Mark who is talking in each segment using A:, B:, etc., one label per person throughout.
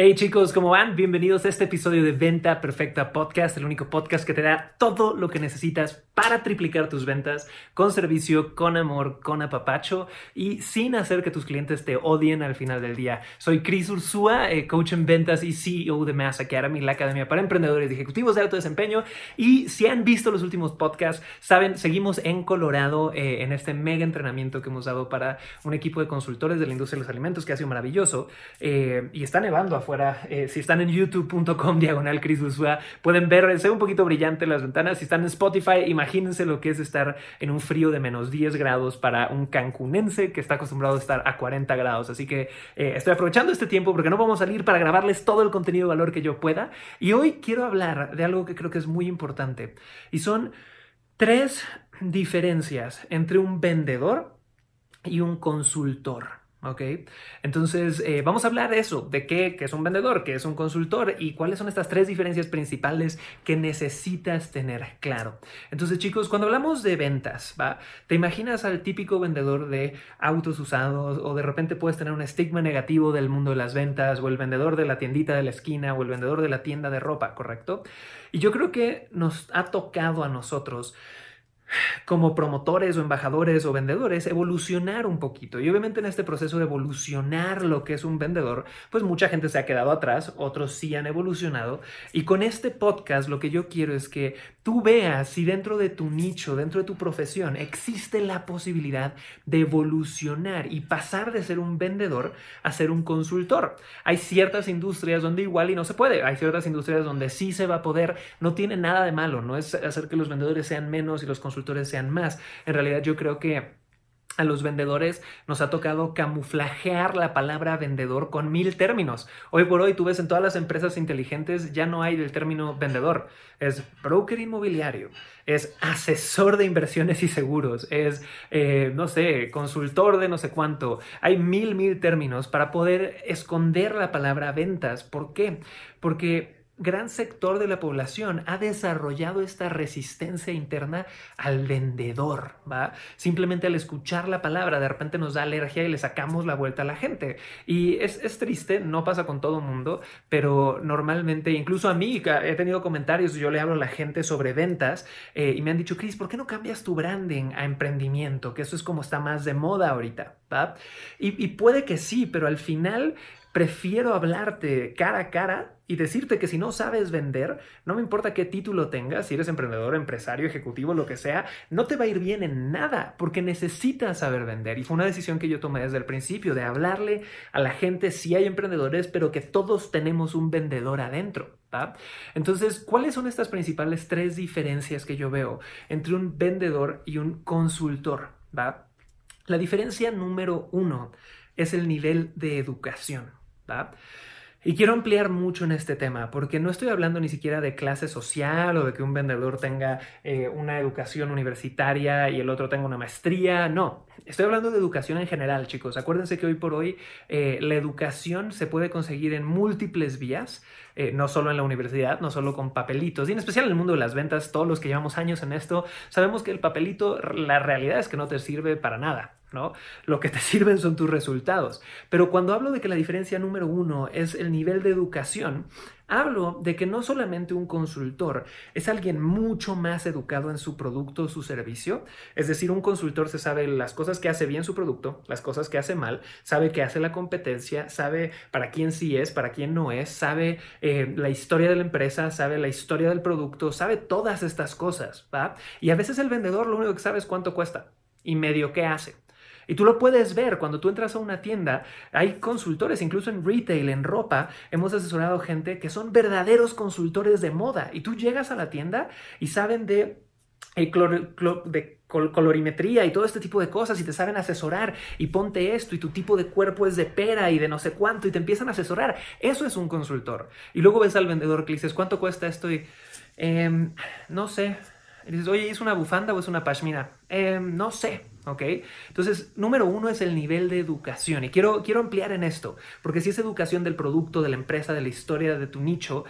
A: Hey chicos, ¿cómo van? Bienvenidos a este episodio de Venta Perfecta Podcast, el único podcast que te da todo lo que necesitas para triplicar tus ventas con servicio, con amor, con apapacho y sin hacer que tus clientes te odien al final del día. Soy Chris Ursúa, eh, coach en ventas y CEO de Mass Academy, la academia para emprendedores y ejecutivos de alto desempeño. Y si han visto los últimos podcasts, saben, seguimos en Colorado eh, en este mega entrenamiento que hemos dado para un equipo de consultores de la industria de los alimentos que ha sido maravilloso eh, y está nevando a eh, si están en youtube.com diagonal pueden ver, se ve un poquito brillante las ventanas. Si están en Spotify, imagínense lo que es estar en un frío de menos 10 grados para un cancunense que está acostumbrado a estar a 40 grados. Así que eh, estoy aprovechando este tiempo porque no vamos a salir para grabarles todo el contenido de valor que yo pueda. Y hoy quiero hablar de algo que creo que es muy importante. Y son tres diferencias entre un vendedor y un consultor. ¿Ok? Entonces, eh, vamos a hablar de eso, de qué, es un vendedor, qué es un consultor y cuáles son estas tres diferencias principales que necesitas tener claro. Entonces, chicos, cuando hablamos de ventas, ¿va? Te imaginas al típico vendedor de autos usados o de repente puedes tener un estigma negativo del mundo de las ventas o el vendedor de la tiendita de la esquina o el vendedor de la tienda de ropa, ¿correcto? Y yo creo que nos ha tocado a nosotros como promotores o embajadores o vendedores evolucionar un poquito. Y obviamente en este proceso de evolucionar lo que es un vendedor, pues mucha gente se ha quedado atrás, otros sí han evolucionado. Y con este podcast lo que yo quiero es que tú veas si dentro de tu nicho, dentro de tu profesión, existe la posibilidad de evolucionar y pasar de ser un vendedor a ser un consultor. Hay ciertas industrias donde igual y no se puede. Hay ciertas industrias donde sí se va a poder. No tiene nada de malo. No es hacer que los vendedores sean menos y los consultores sean más. En realidad yo creo que a los vendedores nos ha tocado camuflajear la palabra vendedor con mil términos. Hoy por hoy tú ves en todas las empresas inteligentes ya no hay el término vendedor. Es broker inmobiliario, es asesor de inversiones y seguros, es, eh, no sé, consultor de no sé cuánto. Hay mil, mil términos para poder esconder la palabra ventas. ¿Por qué? Porque gran sector de la población ha desarrollado esta resistencia interna al vendedor. Simplemente al escuchar la palabra, de repente nos da alergia y le sacamos la vuelta a la gente. Y es, triste, no pasa con todo mundo, pero normalmente, incluso a mí, he tenido comentarios, yo le hablo a la gente sobre ventas eh, y me han dicho, Chris, ¿por qué no cambias tu branding a emprendimiento? Que eso es como está más de moda ahorita, y puede que sí, pero al final prefiero hablarte cara a cara y decirte que si no sabes vender, no me importa qué título tengas, si eres emprendedor, empresario, ejecutivo, lo que sea, no te va a ir bien en nada porque necesitas saber vender. Y fue una decisión que yo tomé desde el principio de hablarle a la gente si hay emprendedores, pero que todos tenemos un vendedor adentro. Entonces, ¿cuáles son estas principales tres diferencias que yo veo entre un vendedor y un consultor? ¿va? La diferencia número uno es el nivel de educación. Y quiero ampliar mucho en este tema, porque no estoy hablando ni siquiera de clase social o de que un vendedor tenga eh, una educación universitaria y el otro tenga una maestría, no, estoy hablando de educación en general, chicos. Acuérdense que hoy por hoy eh, la educación se puede conseguir en múltiples vías, eh, no solo en la universidad, no solo con papelitos, y en especial en el mundo de las ventas, todos los que llevamos años en esto, sabemos que el papelito, la realidad es que no te sirve para nada. ¿no? Lo que te sirven son tus resultados. Pero cuando hablo de que la diferencia número uno es el nivel de educación, hablo de que no solamente un consultor es alguien mucho más educado en su producto o su servicio, es decir, un consultor se sabe las cosas que hace bien su producto, las cosas que hace mal, sabe qué hace la competencia, sabe para quién sí es, para quién no es, sabe eh, la historia de la empresa, sabe la historia del producto, sabe todas estas cosas, ¿va? Y a veces el vendedor lo único que sabe es cuánto cuesta y medio qué hace. Y tú lo puedes ver cuando tú entras a una tienda. Hay consultores, incluso en retail, en ropa. Hemos asesorado gente que son verdaderos consultores de moda. Y tú llegas a la tienda y saben de de colorimetría y todo este tipo de cosas y te saben asesorar y ponte esto y tu tipo de cuerpo es de pera y de no sé cuánto y te empiezan a asesorar. Eso es un consultor. Y luego ves al vendedor que le dices, ¿cuánto cuesta esto? Y em, no sé. Y dices, oye, ¿es una bufanda o es una pashmina? Em, no sé. ¿Ok? Entonces, número uno es el nivel de educación. Y quiero, quiero ampliar en esto, porque si es educación del producto, de la empresa, de la historia, de tu nicho,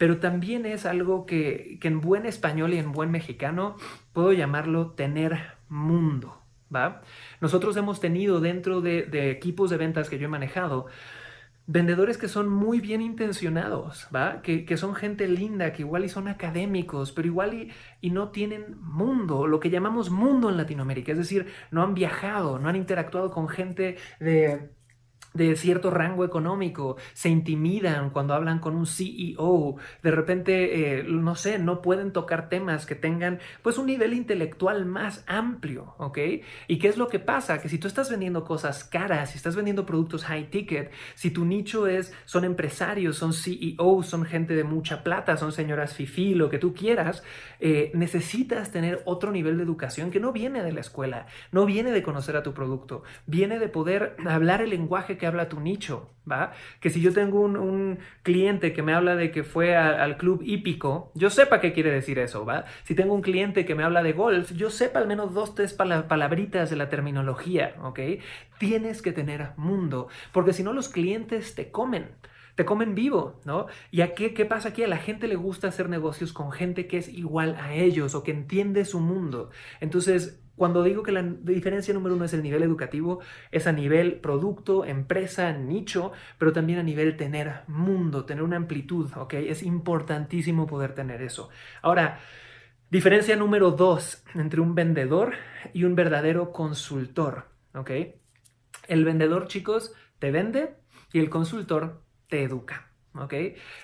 A: pero también es algo que, en buen español y en buen mexicano puedo llamarlo tener mundo, ¿va? Nosotros hemos tenido dentro de, de equipos de ventas que yo he manejado, vendedores que son muy bien intencionados, ¿va? Que, que, son gente linda, que igual y son académicos, pero igual y, y, no tienen mundo, lo que llamamos mundo en Latinoamérica, es decir, no han viajado, no han interactuado con gente de de cierto rango económico, se intimidan cuando hablan con un CEO, de repente, eh, no sé, no pueden tocar temas que tengan pues un nivel intelectual más amplio, ¿ok? ¿Y qué es lo que pasa? Que si tú estás vendiendo cosas caras, si estás vendiendo productos high ticket, si tu nicho es, son empresarios, son CEOs, son gente de mucha plata, son señoras fifi, lo que tú quieras, eh, necesitas tener otro nivel de educación que no viene de la escuela, no viene de conocer a tu producto, viene de poder hablar el lenguaje que habla tu nicho, ¿va? Que si yo tengo un, cliente que me habla de que fue al club hípico, yo sepa qué quiere decir eso, ¿va? Si tengo un cliente que me habla de golf, yo sepa al menos dos, tres palabritas de la terminología, ¿ok? Tienes que tener mundo, porque si no los clientes te comen te comen vivo, ¿no? ¿Y a qué, qué pasa aquí? A la gente le gusta hacer negocios con gente que es igual a ellos o que entiende su mundo. Entonces, cuando digo que la diferencia número uno es el nivel educativo, es a nivel producto, empresa, nicho, pero también a nivel tener mundo, tener una amplitud, ¿ok? Es importantísimo poder tener eso. Ahora, diferencia número dos entre un vendedor y un verdadero consultor, ¿ok? El vendedor, chicos, te vende y el consultor te educa. ¿Ok?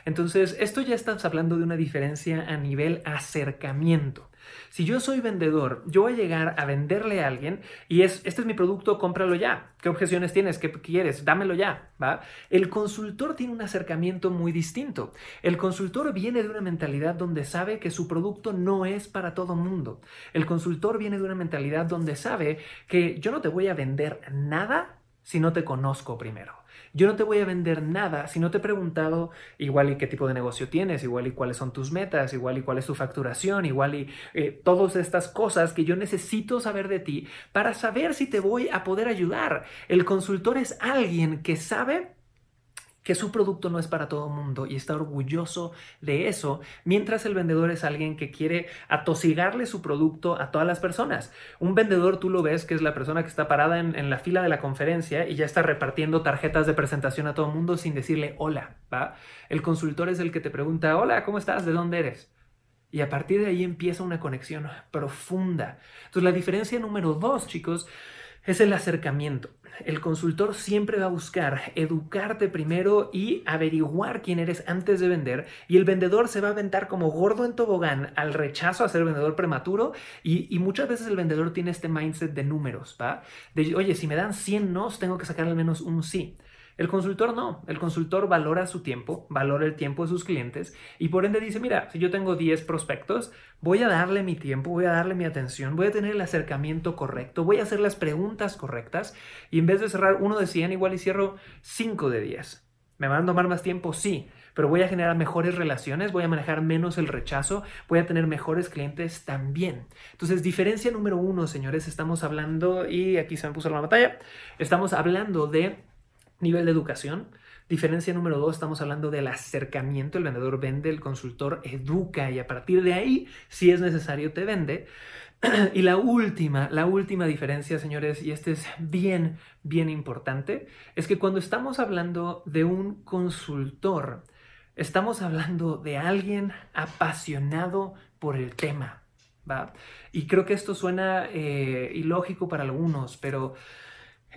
A: Entonces, esto ya estás hablando de una diferencia a nivel acercamiento. Si yo soy vendedor, yo voy a llegar a venderle a alguien y es, este es mi producto, cómpralo ya. ¿Qué objeciones tienes? ¿Qué quieres? Dámelo ya, ¿va? El consultor tiene un acercamiento muy distinto. El consultor viene de una mentalidad donde sabe que su producto no es para todo mundo. El consultor viene de una mentalidad donde sabe que yo no te voy a vender nada si no te conozco primero. Yo no te voy a vender nada si no te he preguntado igual y qué tipo de negocio tienes, igual y cuáles son tus metas, igual y cuál es tu facturación, igual y eh, todas estas cosas que yo necesito saber de ti para saber si te voy a poder ayudar. El consultor es alguien que sabe que su producto no es para todo el mundo y está orgulloso de eso, mientras el vendedor es alguien que quiere atosigarle su producto a todas las personas. Un vendedor tú lo ves que es la persona que está parada en, la fila de la conferencia y ya está repartiendo tarjetas de presentación a todo el mundo sin decirle hola, ¿va? El consultor es el que te pregunta, hola, ¿cómo estás? ¿De dónde eres? Y a partir de ahí empieza una conexión profunda. Entonces la diferencia número dos, chicos, es el acercamiento. El consultor siempre va a buscar educarte primero y averiguar quién eres antes de vender y el vendedor se va a aventar como gordo en tobogán al rechazo a ser vendedor prematuro y, muchas veces el vendedor tiene este mindset de números, ¿va? De, oye, si me dan 100 nos, tengo que sacar al menos un sí. El consultor no, el consultor valora su tiempo, valora el tiempo de sus clientes y por ende dice, mira, si yo tengo 10 prospectos, voy a darle mi tiempo, voy a darle mi atención, voy a tener el acercamiento correcto, voy a hacer las preguntas correctas y en vez de cerrar uno de 100, igual y cierro 5 de 10. ¿Me van a tomar más tiempo? Sí, pero voy a generar mejores relaciones, voy a manejar menos el rechazo, voy a tener mejores clientes también. Entonces, diferencia número uno, señores, estamos hablando, y aquí se me puso la batalla, estamos hablando de Nivel de educación. Diferencia número dos, estamos hablando del acercamiento. El vendedor vende, el consultor educa y a partir de ahí, si es necesario, te vende. Y la última, la última diferencia, señores, y este es bien, bien importante, es que cuando estamos hablando de un consultor, estamos hablando de alguien apasionado por el tema, ¿va? Y creo que esto suena eh, ilógico para algunos, pero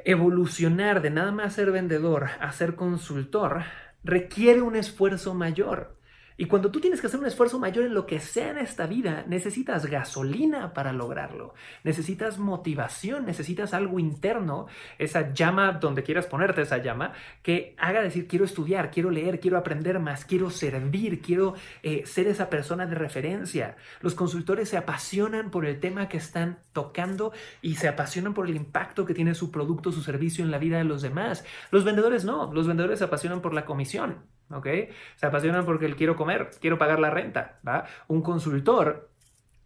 A: evolucionar de nada más ser vendedor a ser consultor requiere un esfuerzo mayor. Y cuando tú tienes que hacer un esfuerzo mayor en lo que sea en esta vida, necesitas gasolina para lograrlo. Necesitas motivación, necesitas algo interno, esa llama donde quieras ponerte esa llama, que haga decir quiero estudiar, quiero leer, quiero aprender más, quiero servir, quiero eh, ser esa persona de referencia. Los consultores se apasionan por el tema que están tocando y se apasionan por el impacto que tiene su producto, su servicio en la vida de los demás. Los vendedores no, los vendedores se apasionan por la comisión. ¿Ok? Se apasionan porque el quiero comer, quiero pagar la renta, ¿va? Un consultor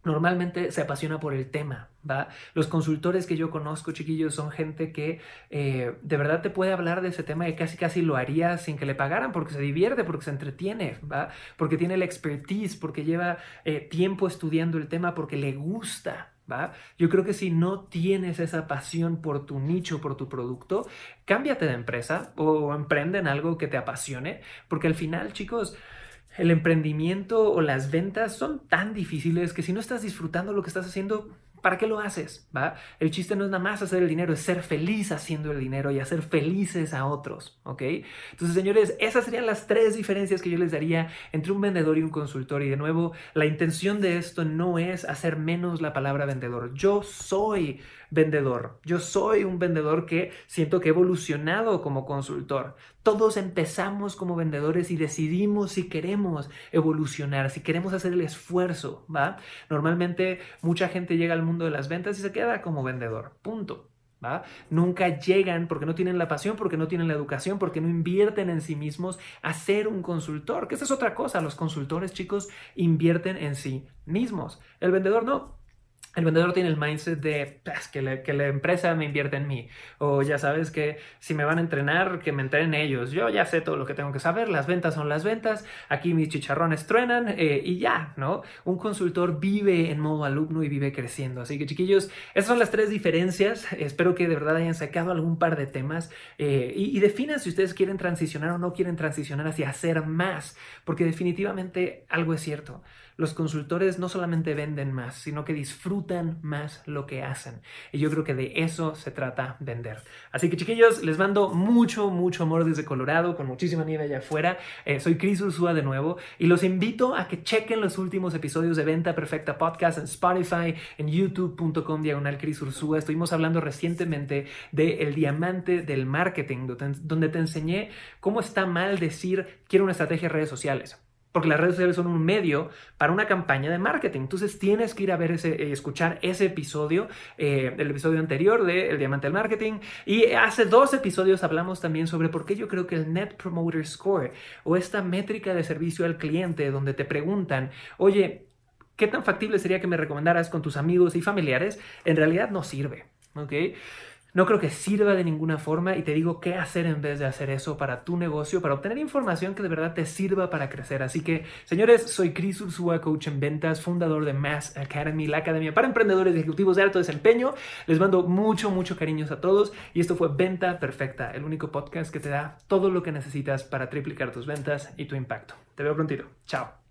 A: normalmente se apasiona por el tema, ¿va? Los consultores que yo conozco, chiquillos, son gente que eh, de verdad te puede hablar de ese tema y casi casi lo haría sin que le pagaran porque se divierte, porque se entretiene, ¿va? Porque tiene la expertise, porque lleva eh, tiempo estudiando el tema, porque le gusta, yo creo que si no tienes esa pasión por tu nicho, por tu producto, cámbiate de empresa o emprende en algo que te apasione, porque al final, chicos, el emprendimiento o las ventas son tan difíciles que si no estás disfrutando lo que estás haciendo, ¿Para qué lo haces? ¿Va? El chiste no es nada más hacer el dinero, es ser feliz haciendo el dinero y hacer felices a otros, ¿ok? Entonces, señores, esas serían las tres diferencias que yo les daría entre un vendedor y un consultor. Y de nuevo, la intención de esto no es hacer menos la palabra vendedor. Yo soy vendedor. Yo soy un vendedor que siento que he evolucionado como consultor. Todos empezamos como vendedores y decidimos si queremos evolucionar, si queremos hacer el esfuerzo, ¿va? Normalmente mucha gente llega al mundo de las ventas y se queda como vendedor. Punto. ¿Va? Nunca llegan porque no tienen la pasión, porque no tienen la educación, porque no invierten en sí mismos a ser un consultor, que esa es otra cosa. Los consultores, chicos, invierten en sí mismos. El vendedor no. El vendedor tiene el mindset de pues, que, la empresa me invierte en mí. O ya sabes que si me van a entrenar, que me entrenen ellos. Yo ya sé todo lo que tengo que saber. Las ventas son las ventas. Aquí mis chicharrones truenan eh, y ya, ¿no? Un consultor vive en modo alumno y vive creciendo. Así que chiquillos, esas son las tres diferencias. Espero que de verdad hayan sacado algún par de temas eh, y, y definan si ustedes quieren transicionar o no quieren transicionar hacia hacer más. Porque definitivamente algo es cierto los consultores no solamente venden más, sino que disfrutan más lo que hacen. Y yo creo que de eso se trata vender. Así que chiquillos, les mando mucho, mucho amor desde Colorado, con muchísima nieve allá afuera. Eh, soy Chris Ursúa de nuevo y los invito a que chequen los últimos episodios de Venta Perfecta Podcast en Spotify, en youtube.com diagonal Chris Ursúa. Estuvimos hablando recientemente de el diamante del marketing, donde te enseñé cómo está mal decir quiero una estrategia de redes sociales porque las redes sociales son un medio para una campaña de marketing. Entonces tienes que ir a ver ese, eh, escuchar ese episodio, eh, el episodio anterior de El Diamante del Marketing. Y hace dos episodios hablamos también sobre por qué yo creo que el Net Promoter Score o esta métrica de servicio al cliente donde te preguntan, oye, ¿qué tan factible sería que me recomendaras con tus amigos y familiares? En realidad no sirve. ¿ok? No creo que sirva de ninguna forma y te digo qué hacer en vez de hacer eso para tu negocio, para obtener información que de verdad te sirva para crecer. Así que, señores, soy Chris Ursúa, coach en ventas, fundador de Mass Academy, la academia para emprendedores y ejecutivos de alto desempeño. Les mando mucho, mucho cariños a todos y esto fue Venta Perfecta, el único podcast que te da todo lo que necesitas para triplicar tus ventas y tu impacto. Te veo prontito. Chao.